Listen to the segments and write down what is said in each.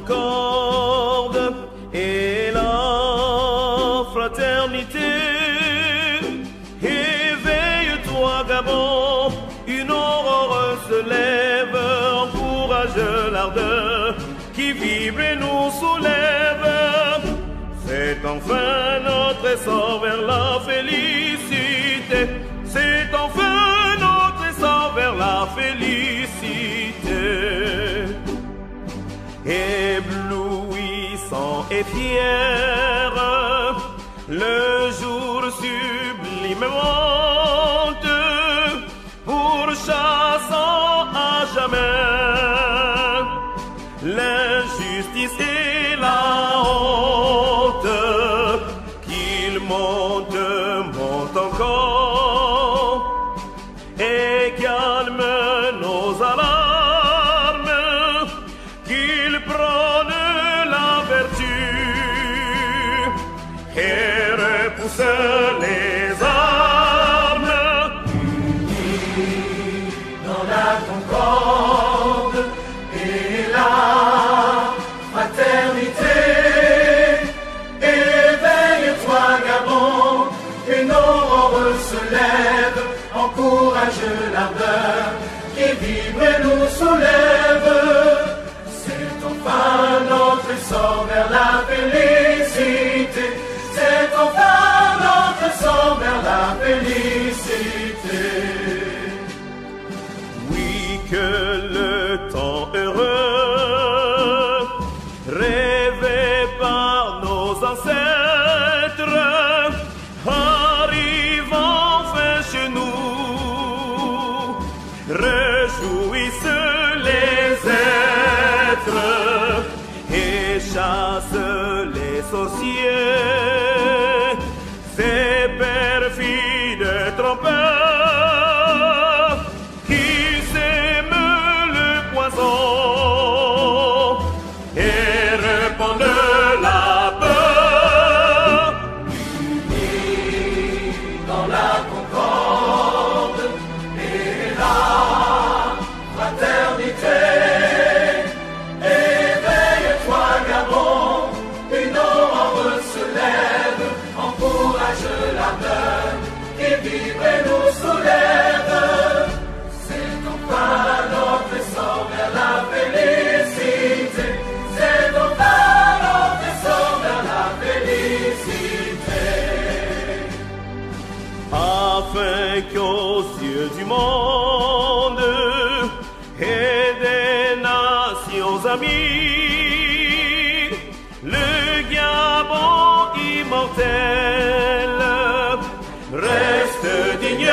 concorde et la fraternité. Éveille-toi, Gabon, une aurore se lève, encourage l'ardeur qui vibre et nous soulève. C'est enfin notre essor vers la félicité. C'est enfin notre essor vers la félicité. Et fier, le jour sublime monte, pourchassant à jamais concorde et la fraternité. Éveille-toi, Gabon, une aurore se lève, encourage l'ardeur qui vibre et nous soulève. C'est enfin notre essor vers la félicité. Réjouissent les êtres et chasse les sorciers, afin qu'aux yeux du monde et des nations amies, le Gabon immortel reste digne.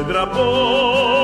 pedra boa.